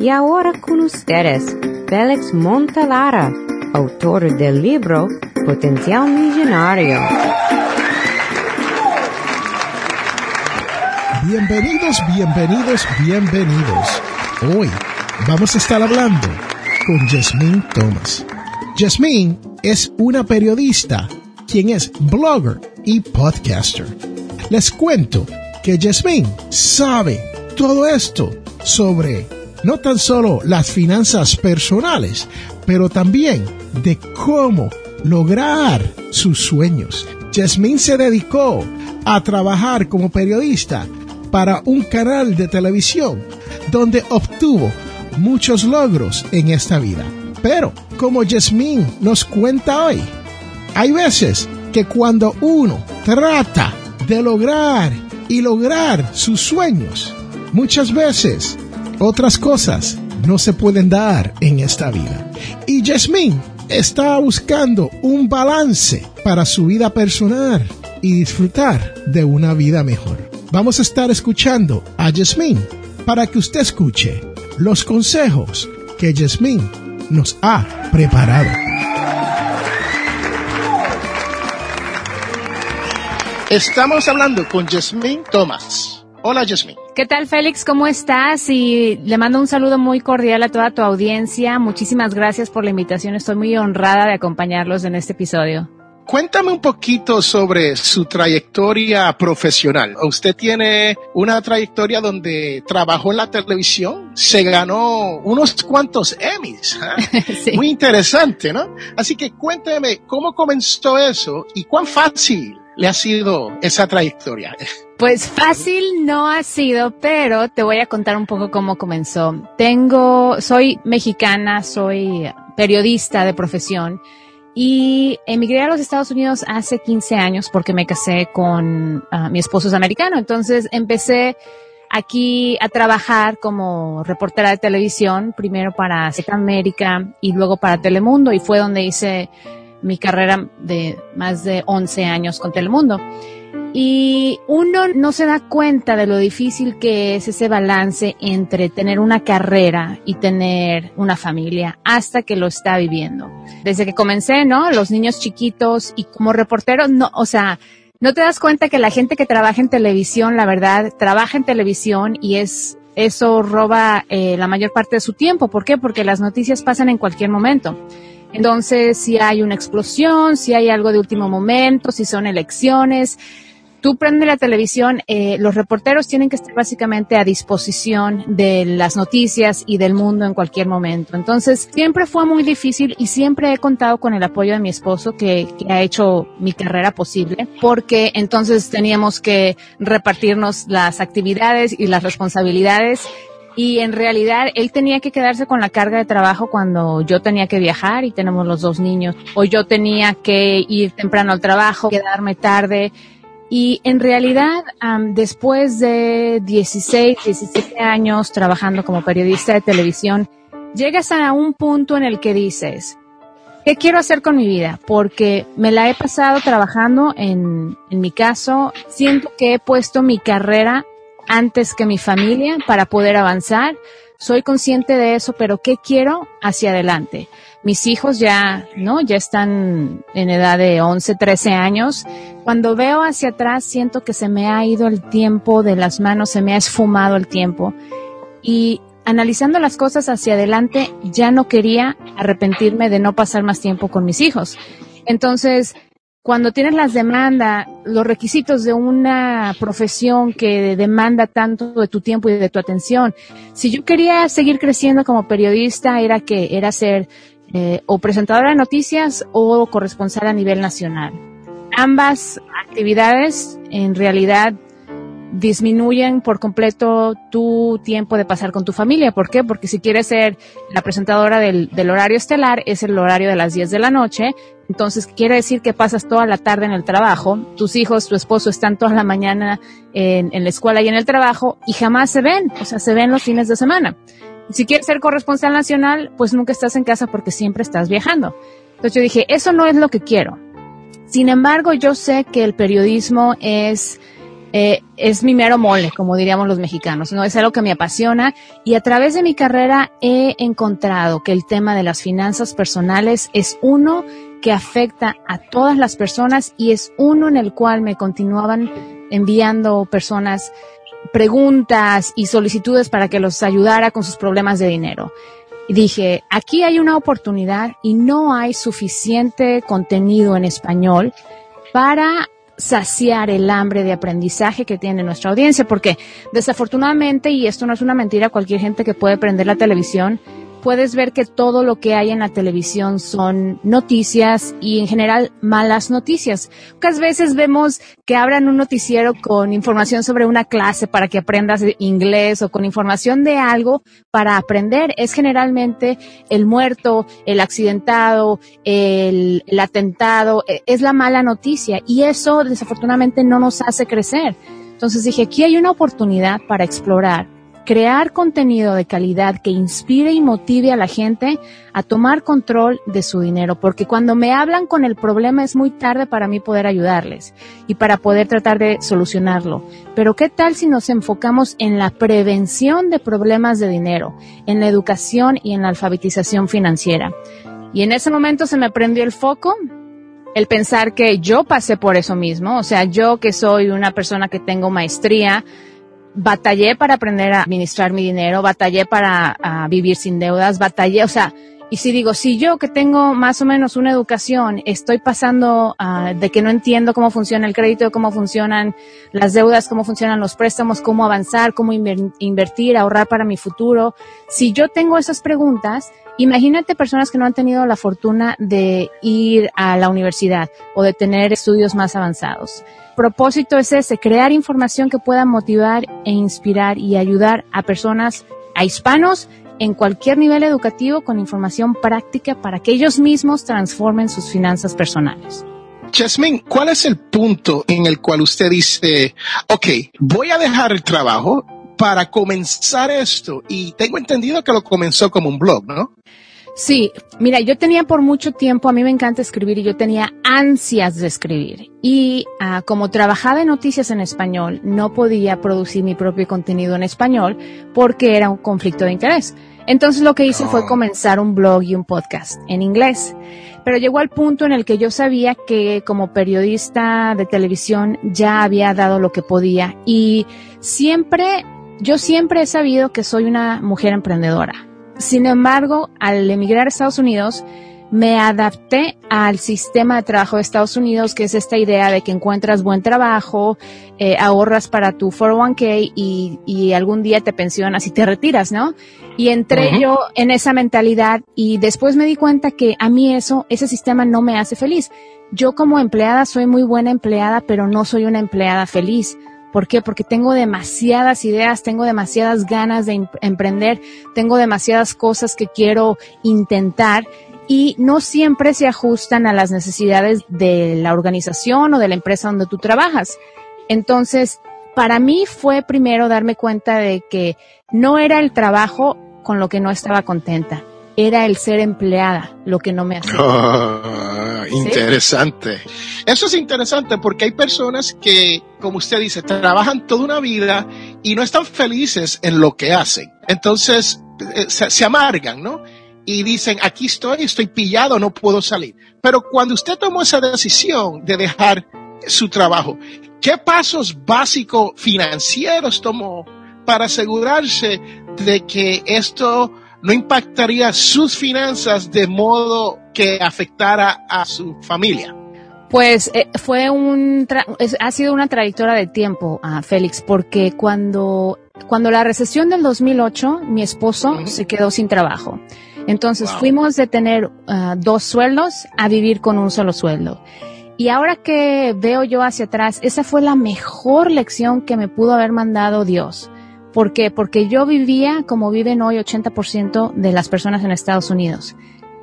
Y ahora con ustedes, Félix Montalara, autor del libro Potencial Millonario. Bienvenidos, bienvenidos, bienvenidos. Hoy vamos a estar hablando con Jasmine Thomas. Jasmine es una periodista quien es blogger y podcaster. Les cuento que Jasmine sabe todo esto sobre no tan solo las finanzas personales, pero también de cómo lograr sus sueños. Jasmine se dedicó a trabajar como periodista para un canal de televisión donde obtuvo muchos logros en esta vida. Pero, como Jasmine nos cuenta hoy, hay veces que cuando uno trata de lograr y lograr sus sueños, muchas veces otras cosas no se pueden dar en esta vida. Y Jasmine está buscando un balance para su vida personal y disfrutar de una vida mejor. Vamos a estar escuchando a Jasmine para que usted escuche los consejos que Jasmine nos ha preparado. Estamos hablando con Jasmine Thomas. Hola Jasmine. ¿Qué tal Félix? ¿Cómo estás? Y le mando un saludo muy cordial a toda tu audiencia. Muchísimas gracias por la invitación. Estoy muy honrada de acompañarlos en este episodio. Cuéntame un poquito sobre su trayectoria profesional. Usted tiene una trayectoria donde trabajó en la televisión, se ganó unos cuantos Emmys. ¿eh? sí. Muy interesante, ¿no? Así que cuénteme cómo comenzó eso y cuán fácil le ha sido esa trayectoria. Pues fácil no ha sido, pero te voy a contar un poco cómo comenzó. Tengo, soy mexicana, soy periodista de profesión y emigré a los Estados Unidos hace 15 años porque me casé con uh, mi esposo es americano. Entonces empecé aquí a trabajar como reportera de televisión, primero para América y luego para Telemundo y fue donde hice mi carrera de más de 11 años con Telemundo. Y uno no se da cuenta de lo difícil que es ese balance entre tener una carrera y tener una familia hasta que lo está viviendo. Desde que comencé, ¿no? Los niños chiquitos y como reportero, no, o sea, no te das cuenta que la gente que trabaja en televisión, la verdad, trabaja en televisión y es, eso roba eh, la mayor parte de su tiempo. ¿Por qué? Porque las noticias pasan en cualquier momento. Entonces, si hay una explosión, si hay algo de último momento, si son elecciones, tú prendes la televisión, eh, los reporteros tienen que estar básicamente a disposición de las noticias y del mundo en cualquier momento. Entonces, siempre fue muy difícil y siempre he contado con el apoyo de mi esposo que, que ha hecho mi carrera posible, porque entonces teníamos que repartirnos las actividades y las responsabilidades y en realidad él tenía que quedarse con la carga de trabajo cuando yo tenía que viajar y tenemos los dos niños, o yo tenía que ir temprano al trabajo, quedarme tarde. Y en realidad, um, después de 16, 17 años trabajando como periodista de televisión, llegas a un punto en el que dices, ¿qué quiero hacer con mi vida? Porque me la he pasado trabajando en, en mi caso, siento que he puesto mi carrera antes que mi familia para poder avanzar. Soy consciente de eso, pero ¿qué quiero hacia adelante? Mis hijos ya, ¿no? Ya están en edad de 11, 13 años. Cuando veo hacia atrás, siento que se me ha ido el tiempo de las manos, se me ha esfumado el tiempo. Y analizando las cosas hacia adelante, ya no quería arrepentirme de no pasar más tiempo con mis hijos. Entonces, cuando tienes las demandas, los requisitos de una profesión que demanda tanto de tu tiempo y de tu atención, si yo quería seguir creciendo como periodista, era que era ser eh, o presentadora de noticias o corresponsal a nivel nacional. Ambas actividades en realidad disminuyen por completo tu tiempo de pasar con tu familia. ¿Por qué? Porque si quieres ser la presentadora del, horario estelar, es el horario de las 10 de la noche. Entonces quiere decir que pasas toda la tarde en el trabajo, tus hijos, tu esposo están toda la mañana en, en la escuela y en el trabajo y jamás se ven, o sea, se ven los fines de semana. Si quieres ser corresponsal nacional, pues nunca estás en casa porque siempre estás viajando. Entonces yo dije, eso no es lo que quiero. Sin embargo, yo sé que el periodismo es eh, es mi mero mole, como diríamos los mexicanos, ¿no? Es algo que me apasiona y a través de mi carrera he encontrado que el tema de las finanzas personales es uno que afecta a todas las personas y es uno en el cual me continuaban enviando personas preguntas y solicitudes para que los ayudara con sus problemas de dinero. Y dije, aquí hay una oportunidad y no hay suficiente contenido en español para saciar el hambre de aprendizaje que tiene nuestra audiencia, porque desafortunadamente, y esto no es una mentira, cualquier gente que puede prender la televisión puedes ver que todo lo que hay en la televisión son noticias y en general malas noticias. Pocas veces vemos que abran un noticiero con información sobre una clase para que aprendas inglés o con información de algo para aprender. Es generalmente el muerto, el accidentado, el, el atentado, e, es la mala noticia y eso desafortunadamente no nos hace crecer. Entonces dije, aquí hay una oportunidad para explorar crear contenido de calidad que inspire y motive a la gente a tomar control de su dinero, porque cuando me hablan con el problema es muy tarde para mí poder ayudarles y para poder tratar de solucionarlo. Pero ¿qué tal si nos enfocamos en la prevención de problemas de dinero, en la educación y en la alfabetización financiera? Y en ese momento se me prendió el foco el pensar que yo pasé por eso mismo, o sea, yo que soy una persona que tengo maestría, batallé para aprender a administrar mi dinero, batallé para vivir sin deudas, batallé, o sea, y si digo, si yo que tengo más o menos una educación, estoy pasando uh, de que no entiendo cómo funciona el crédito, cómo funcionan las deudas, cómo funcionan los préstamos, cómo avanzar, cómo invertir, ahorrar para mi futuro, si yo tengo esas preguntas, imagínate personas que no han tenido la fortuna de ir a la universidad o de tener estudios más avanzados. Propósito es ese, crear información que pueda motivar e inspirar y ayudar a personas, a hispanos en cualquier nivel educativo con información práctica para que ellos mismos transformen sus finanzas personales. Jasmine, ¿cuál es el punto en el cual usted dice, ok, voy a dejar el trabajo para comenzar esto? Y tengo entendido que lo comenzó como un blog, ¿no? Sí, mira, yo tenía por mucho tiempo, a mí me encanta escribir y yo tenía ansias de escribir. Y ah, como trabajaba en noticias en español, no podía producir mi propio contenido en español porque era un conflicto de interés. Entonces lo que hice fue oh. comenzar un blog y un podcast en inglés. Pero llegó al punto en el que yo sabía que como periodista de televisión ya había dado lo que podía y siempre, yo siempre he sabido que soy una mujer emprendedora sin embargo, al emigrar a Estados Unidos, me adapté al sistema de trabajo de Estados Unidos, que es esta idea de que encuentras buen trabajo, eh, ahorras para tu 401k y, y, algún día te pensionas y te retiras, ¿no? Y entré yo en esa mentalidad y después me di cuenta que a mí eso, ese sistema no me hace feliz. Yo como empleada soy muy buena empleada, pero no soy una empleada feliz. ¿Por qué? Porque tengo demasiadas ideas, tengo demasiadas ganas de em-, emprender, tengo demasiadas cosas que quiero intentar y no siempre se ajustan a las necesidades de la organización o de la empresa donde tú trabajas. Entonces, para mí fue primero darme cuenta de que no era el trabajo con lo que no estaba contenta, era el ser empleada lo que no me hacía. Ah, interesante. Eso es interesante porque hay personas que, como usted dice, trabajan toda una vida y no están felices en lo que hacen. Entonces, eh, se, amargan, ¿no? Y dicen, aquí estoy, estoy pillado, no puedo salir. Pero cuando usted tomó esa decisión de dejar su trabajo, ¿qué pasos básicos financieros tomó para asegurarse de que esto no impactaría sus finanzas de modo que afectara a su familia? Pues eh, fue un ha sido una trayectoria de tiempo, a Félix, porque cuando cuando la recesión del 2008, mi esposo se quedó sin trabajo. Entonces fuimos de tener ah, dos sueldos a vivir con un solo sueldo. Y ahora que veo yo hacia atrás, esa fue la mejor lección que me pudo haber mandado Dios. ¿Por qué? Porque yo vivía como viven hoy 80% de las personas en Estados Unidos.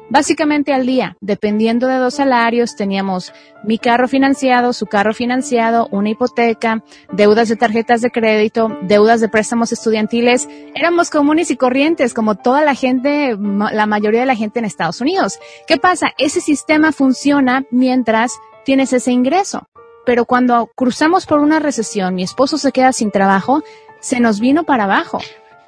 Básicamente al día, dependiendo de dos salarios, teníamos mi carro financiado, su carro financiado, una hipoteca, deudas de tarjetas de crédito, deudas de préstamos estudiantiles. Éramos comunes y corrientes, como toda la gente, la mayoría de la gente en Estados Unidos. ¿Qué pasa? Ese sistema funciona mientras tienes ese ingreso. pero cuando cruzamos por una recesión, mi esposo se queda sin trabajo, se nos vino para abajo.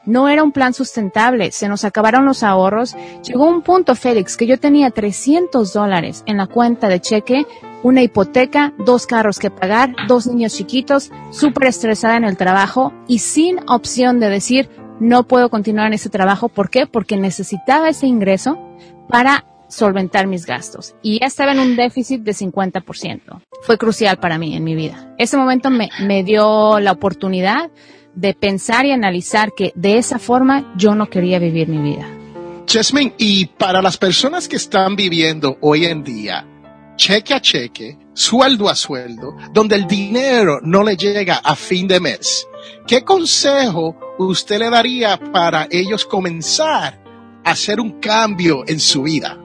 No era un plan sustentable, se nos acabaron los ahorros. Llegó un punto, Félix, que yo tenía 300 dólares en la cuenta de cheque, una hipoteca, dos carros que pagar, dos niños chiquitos, súper estresada en el trabajo y sin opción de decir, no puedo continuar en ese trabajo. ¿Por qué? Porque necesitaba ese ingreso para solventar mis gastos. Y ya estaba en un déficit de 50%. Fue crucial para mí en mi vida. Ese momento me, me dio la oportunidad de pensar y analizar que de esa forma yo no quería vivir mi vida. Jasmine, y para las personas que están viviendo hoy en día, cheque a cheque, sueldo a sueldo, donde el dinero no le llega a fin de mes, ¿qué consejo usted le daría para ellos comenzar a hacer un cambio en su vida?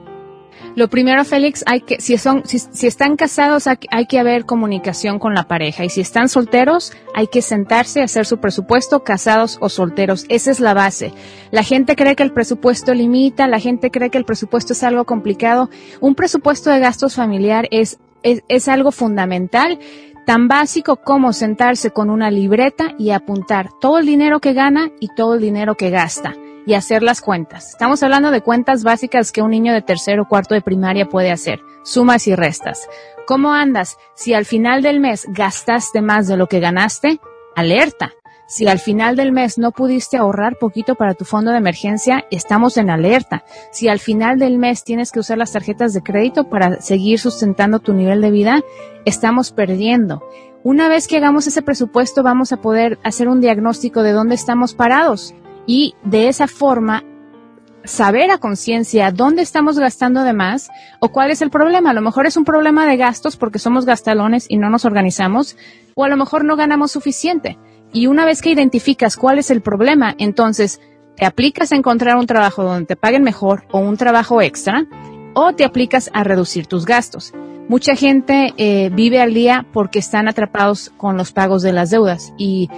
Lo primero, Félix, hay que, si son, si, están casados, hay, hay, que haber comunicación con la pareja. Y si están solteros, hay que sentarse a hacer su presupuesto, casados o solteros. Esa es la base. La gente cree que el presupuesto limita, la gente cree que el presupuesto es algo complicado. Un presupuesto de gastos familiar es, es, es algo fundamental tan básico como sentarse con una libreta y apuntar todo el dinero que gana y todo el dinero que gasta y hacer las cuentas. Estamos hablando de cuentas básicas que un niño de tercero o cuarto de primaria puede hacer, sumas y restas. ¿Cómo andas? Si al final del mes gastaste más de lo que ganaste, alerta. Si al final del mes no pudiste ahorrar poquito para tu fondo de emergencia, estamos en alerta. Si al final del mes tienes que usar las tarjetas de crédito para seguir sustentando tu nivel de vida, estamos perdiendo. Una vez que hagamos ese presupuesto, vamos a poder hacer un diagnóstico de dónde estamos parados y de esa forma saber a conciencia dónde estamos gastando de más o cuál es el problema. A lo mejor es un problema de gastos porque somos gastalones y no nos organizamos o a lo mejor no ganamos suficiente. Y una vez que identificas cuál es el problema, entonces te aplicas a encontrar un trabajo donde te paguen mejor o un trabajo extra o te aplicas a reducir tus gastos. Mucha gente eh, vive al día porque están atrapados con los pagos de las deudas y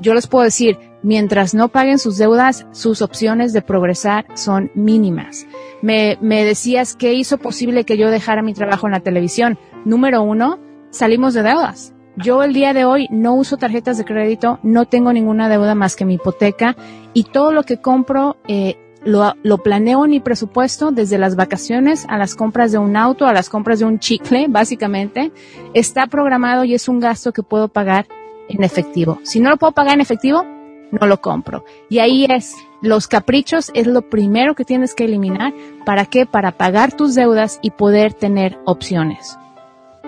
yo les puedo decir, mientras no paguen sus deudas, sus opciones de progresar son mínimas. Me, decías que hizo posible que yo dejara mi trabajo en la televisión. Número uno, salimos de deudas. Yo el día de hoy no uso tarjetas de crédito, no tengo ninguna deuda más que mi hipoteca y todo lo que compro eh, lo, lo, planeo en mi presupuesto desde las vacaciones a las compras de un auto, a las compras de un chicle, básicamente. Está programado y es un gasto que puedo pagar en efectivo. Si no lo puedo pagar en efectivo, no lo compro. Y ahí es, los caprichos es lo primero que tienes que eliminar. ¿Para qué? Para pagar tus deudas y poder tener opciones.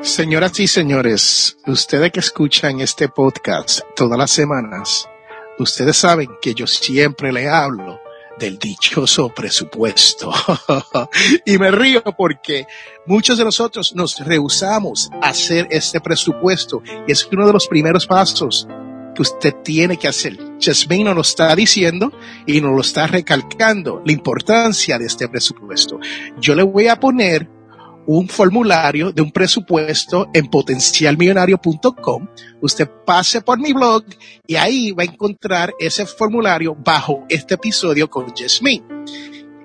Señoras y señores, ustedes que escuchan este podcast todas las semanas, ustedes saben que yo siempre le hablo del dichoso presupuesto. y me río porque muchos de nosotros nos rehusamos a hacer este presupuesto y es uno de los primeros pasos que usted tiene que hacer. Jasmine nos lo está diciendo y nos lo está recalcando la importancia de este presupuesto. Yo le voy a poner un formulario de un presupuesto en potencialmillonario.com. Usted pase por mi blog y ahí va a encontrar ese formulario bajo este episodio con Jasmine.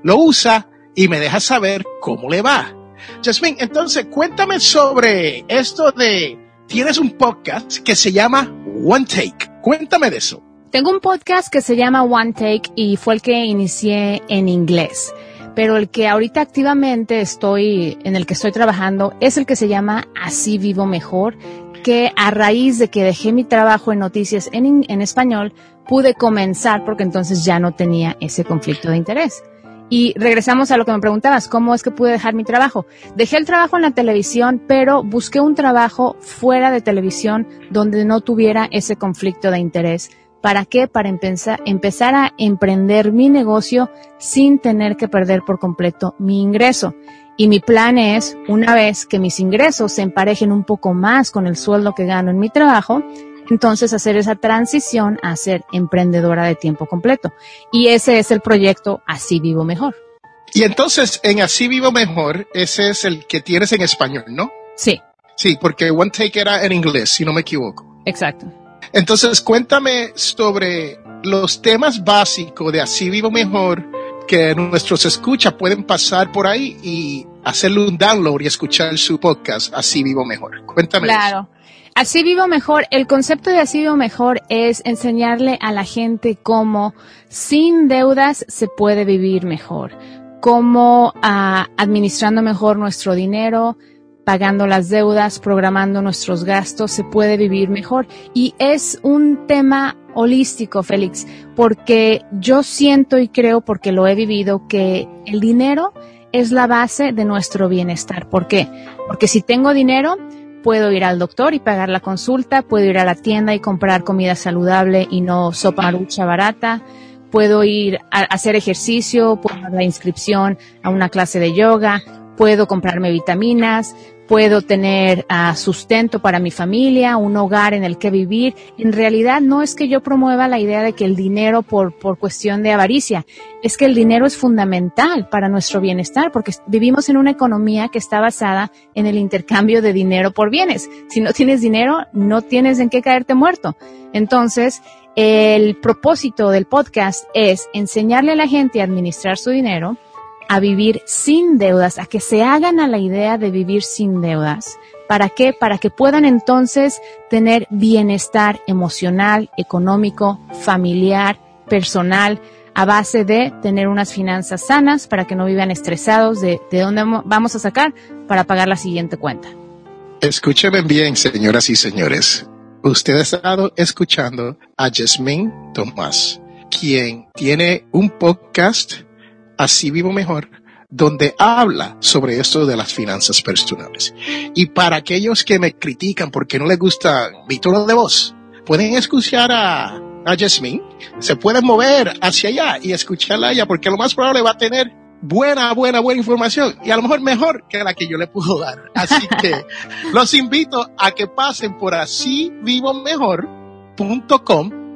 Lo usa y me deja saber cómo le va. Jasmine, entonces cuéntame sobre esto de, tienes un podcast que se llama One Take. Cuéntame de eso. Tengo un podcast que se llama One Take y fue el que inicié en inglés pero el que ahorita activamente estoy, en el que estoy trabajando, es el que se llama Así Vivo Mejor, que a raíz de que dejé mi trabajo en noticias en, en español, pude comenzar porque entonces ya no tenía ese conflicto de interés. Y regresamos a lo que me preguntabas, ¿cómo es que pude dejar mi trabajo? Dejé el trabajo en la televisión, pero busqué un trabajo fuera de televisión donde no tuviera ese conflicto de interés ¿Para qué? Para empezar, empezar a emprender mi negocio sin tener que perder por completo mi ingreso. Y mi plan es, una vez que mis ingresos se emparejen un poco más con el sueldo que gano en mi trabajo, entonces hacer esa transición a ser emprendedora de tiempo completo. Y ese es el proyecto Así Vivo Mejor. Y entonces en Así Vivo Mejor, ese es el que tienes en español, ¿no? Sí. Sí, porque One Take era en inglés, si no me equivoco. Exacto. Entonces, cuéntame sobre los temas básicos de Así Vivo Mejor que nuestros escuchas pueden pasar por ahí y hacerle un download y escuchar su podcast Así Vivo Mejor. Cuéntame. Claro. Así vivo mejor. El concepto de así vivo mejor es enseñarle a la gente cómo sin deudas se puede vivir mejor, cómo ah, administrando mejor nuestro dinero, pagando las deudas, programando nuestros gastos, se puede vivir mejor. Y es un tema holístico, Félix, porque yo siento y creo, porque lo he vivido, que el dinero es la base de nuestro bienestar. ¿Por qué? Porque si tengo dinero, puedo ir al doctor y pagar la consulta, puedo ir a la tienda y comprar comida saludable y no sopa marucha barata, puedo ir a hacer ejercicio, puedo dar la inscripción a una clase de yoga, puedo comprarme vitaminas, puedo tener uh, sustento para mi familia, un hogar en el que vivir. En realidad no es que yo promueva la idea de que el dinero por, por cuestión de avaricia, es que el dinero es fundamental para nuestro bienestar porque vivimos en una economía que está basada en el intercambio de dinero por bienes. Si no tienes dinero, no tienes en qué caerte muerto. Entonces, el propósito del podcast es enseñarle a la gente a administrar su dinero, a vivir sin deudas, a que se hagan a la idea de vivir sin deudas. ¿Para qué? Para que puedan entonces tener bienestar emocional, económico, familiar, personal, a base de tener unas finanzas sanas para que no vivan estresados de, de dónde vamos a sacar para pagar la siguiente cuenta. Escúcheme bien, señoras y señores. Usted ha estado escuchando a Jasmine Tomás, quien tiene un podcast Así Vivo Mejor, donde habla sobre esto de las finanzas personales. Y para aquellos que me critican porque no les gusta mi tono de voz, pueden escuchar a, a Jasmine, se pueden mover hacia allá y escucharla a ella, porque lo más probable va a tener buena, buena, buena información y a lo mejor mejor que la que yo le puedo dar. Así que los invito a que pasen por así vivo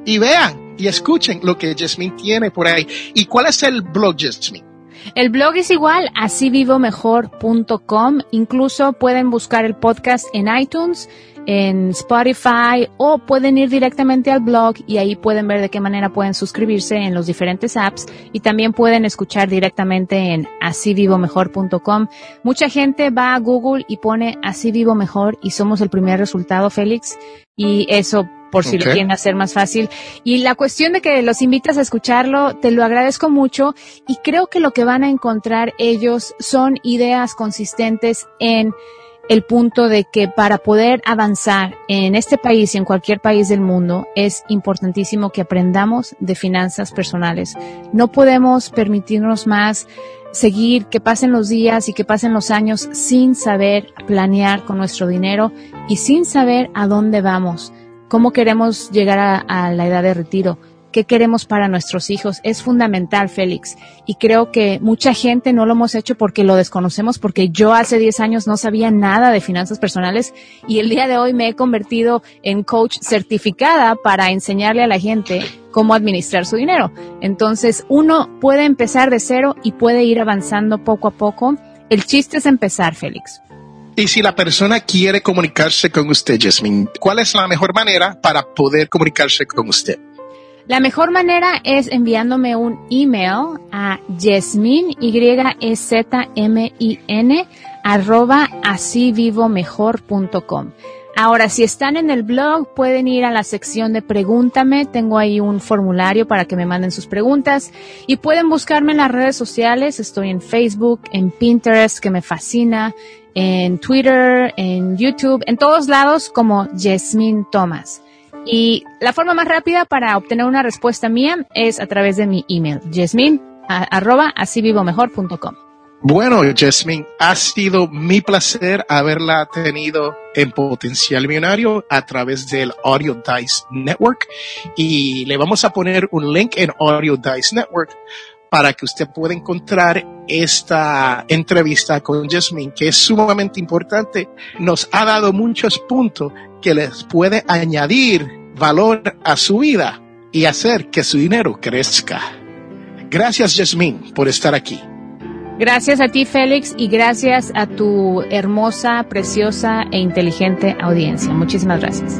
y vean y escuchen lo que Jasmine tiene por ahí. ¿Y cuál es el blog, Jasmine? El blog es igual, asívivomejor.com. Incluso pueden buscar el podcast en iTunes, en Spotify o pueden ir directamente al blog y ahí pueden ver de qué manera pueden suscribirse en los diferentes apps y también pueden escuchar directamente en asívivomejor.com. Mucha gente va a Google y pone así vivo mejor y somos el primer resultado, Félix, y eso por si lo quieren hacer más fácil. Y la cuestión de que los invitas a escucharlo, te lo agradezco mucho y creo que lo que van a encontrar ellos son ideas consistentes en el punto de que para poder avanzar en este país y en cualquier país del mundo es importantísimo que aprendamos de finanzas personales. No podemos permitirnos más seguir que pasen los días y que pasen los años sin saber planear con nuestro dinero y sin saber a dónde vamos cómo queremos llegar a, la edad de retiro, qué queremos para nuestros hijos. Es fundamental, Félix. Y creo que mucha gente no lo hemos hecho porque lo desconocemos, porque yo hace 10 años no sabía nada de finanzas personales y el día de hoy me he convertido en coach certificada para enseñarle a la gente cómo administrar su dinero. Entonces, uno puede empezar de cero y puede ir avanzando poco a poco. El chiste es empezar, Félix. Y si la persona quiere comunicarse con usted, Jasmine, ¿cuál es la mejor manera para poder comunicarse con usted? La mejor manera es enviándome un email a Jasmine, y e z m i n arroba asivivomejor.com. Ahora, si están en el blog, pueden ir a la sección de Pregúntame. Tengo ahí un formulario para que me manden sus preguntas. Y pueden buscarme en las redes sociales. Estoy en Facebook, en Pinterest, que me fascina, en Twitter, en YouTube, en todos lados como Jasmine Thomas. Y la forma más rápida para obtener una respuesta mía es a través de mi email, arroba, Bueno, Jasmine, ha sido mi placer haberla tenido en Potencial Millonario a través del Audio Dice Network y le vamos a poner un link en Audio Dice Network para que usted pueda encontrar esta entrevista con Jasmine, que es sumamente importante. Nos ha dado muchos puntos que les puede añadir valor a su vida y hacer que su dinero crezca. Gracias, Jasmine, por estar aquí. Gracias a ti, Félix, y gracias a tu hermosa, preciosa e inteligente audiencia. Muchísimas gracias.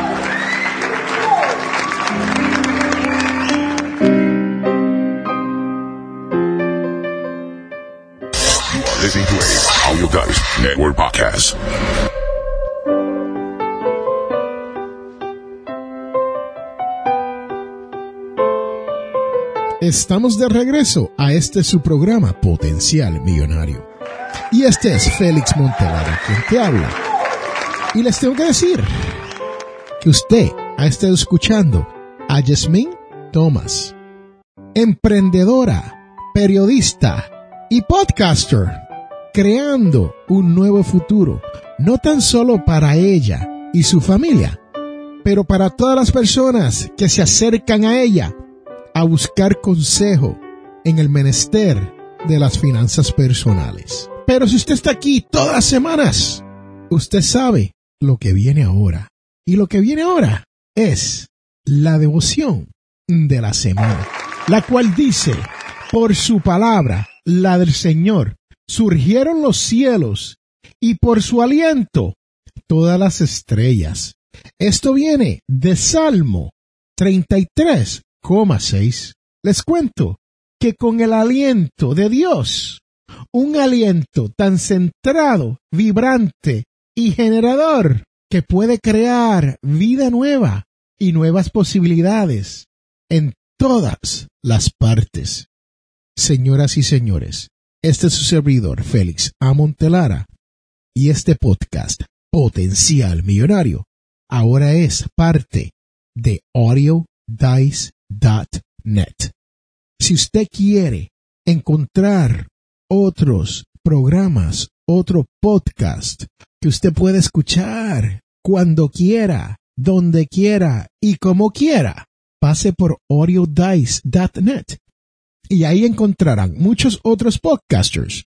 Network podcast. Estamos de regreso a este su programa Potencial Millonario. Y este es Félix Montelara quien te habla. Y les tengo que decir que usted ha estado escuchando a Jasmine Thomas, emprendedora, periodista y podcaster, creando un nuevo futuro, no tan solo para ella y su familia, pero para todas las personas que se acercan a ella a buscar consejo en el menester de las finanzas personales. Pero si usted está aquí todas las semanas, usted sabe lo que viene ahora. Y lo que viene ahora es la devoción de la semana, la cual dice, por su palabra, la del Señor, surgieron los cielos y por su aliento todas las estrellas. Esto viene de Salmo 33, 6. Les cuento que con el aliento de Dios, un aliento tan centrado, vibrante y generador que puede crear vida nueva y nuevas posibilidades en todas las partes. Señoras y señores, este es su servidor Félix Amontelara y este podcast Potencial Millonario ahora es parte de Audio Dice net. Si usted quiere encontrar otros programas, otro podcast que usted puede escuchar cuando quiera, donde quiera y como quiera, pase por audiodice.net y ahí encontrarán muchos otros podcasters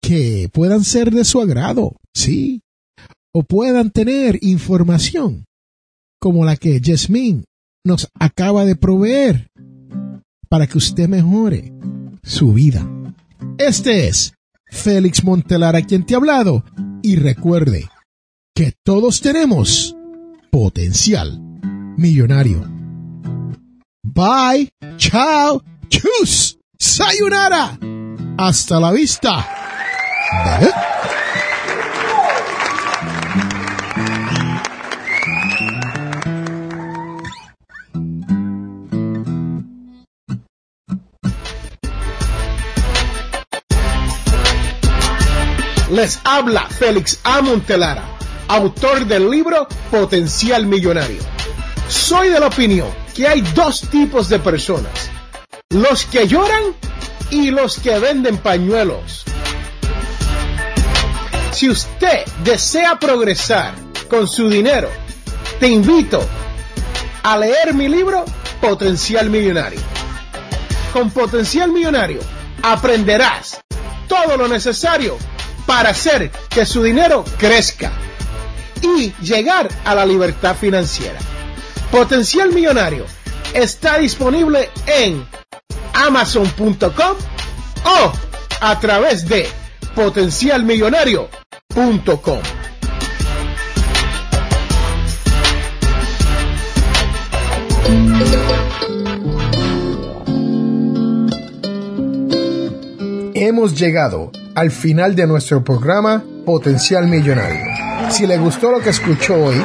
que puedan ser de su agrado, sí, o puedan tener información como la que Jasmine nos acaba de proveer para que usted mejore su vida. Este es Félix Montelar a quien te ha hablado y recuerde que todos tenemos potencial millonario. Bye, chao, chus, sayonara. Hasta la vista. Les habla Félix A. Montelara, autor del libro Potencial Millonario. Soy de la opinión que hay dos tipos de personas, los que lloran y los que venden pañuelos. Si usted desea progresar con su dinero, te invito a leer mi libro Potencial Millonario. Con Potencial Millonario aprenderás todo lo necesario para hacer que su dinero crezca y llegar a la libertad financiera. Potencial Millonario está disponible en amazon.com o a través de potencialmillonario.com. Hemos llegado al final de nuestro programa Potencial Millonario. Si le gustó lo que escuchó hoy,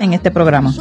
en este programa.